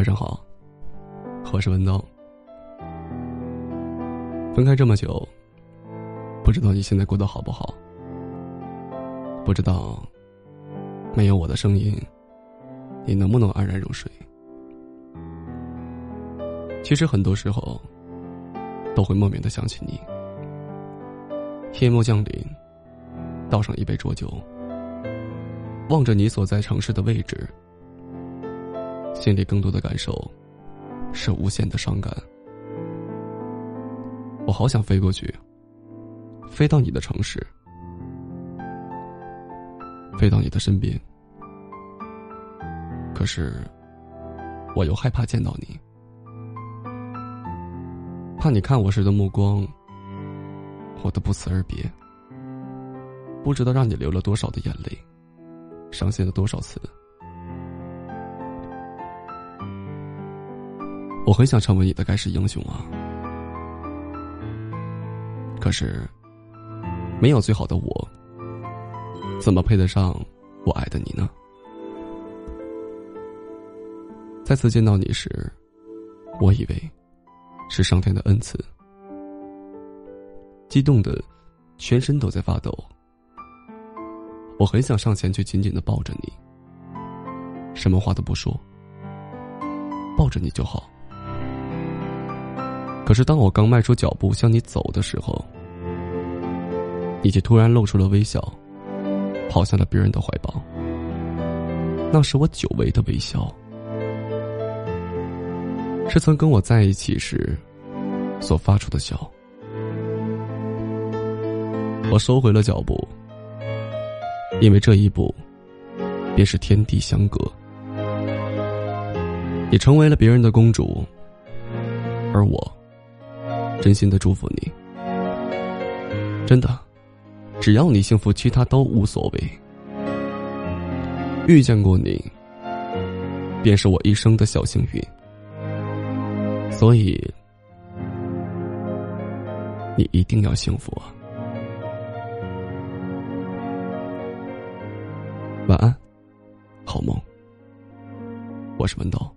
晚上好，我是文东。分开这么久，不知道你现在过得好不好？不知道没有我的声音，你能不能安然入睡？其实很多时候，都会莫名的想起你。夜幕降临，倒上一杯浊酒，望着你所在城市的位置。心里更多的感受，是无限的伤感。我好想飞过去，飞到你的城市，飞到你的身边。可是，我又害怕见到你，怕你看我时的目光，我的不辞而别，不知道让你流了多少的眼泪，伤心了多少次。我很想成为你的盖世英雄啊！可是，没有最好的我，怎么配得上我爱的你呢？再次见到你时，我以为是上天的恩赐，激动的全身都在发抖。我很想上前去紧紧的抱着你，什么话都不说，抱着你就好。可是，当我刚迈出脚步向你走的时候，你却突然露出了微笑，跑向了别人的怀抱。那是我久违的微笑，是曾跟我在一起时所发出的笑。我收回了脚步，因为这一步便是天地相隔。你成为了别人的公主，而我。真心的祝福你，真的，只要你幸福，其他都无所谓。遇见过你，便是我一生的小幸运。所以，你一定要幸福啊！晚安，好梦。我是文道。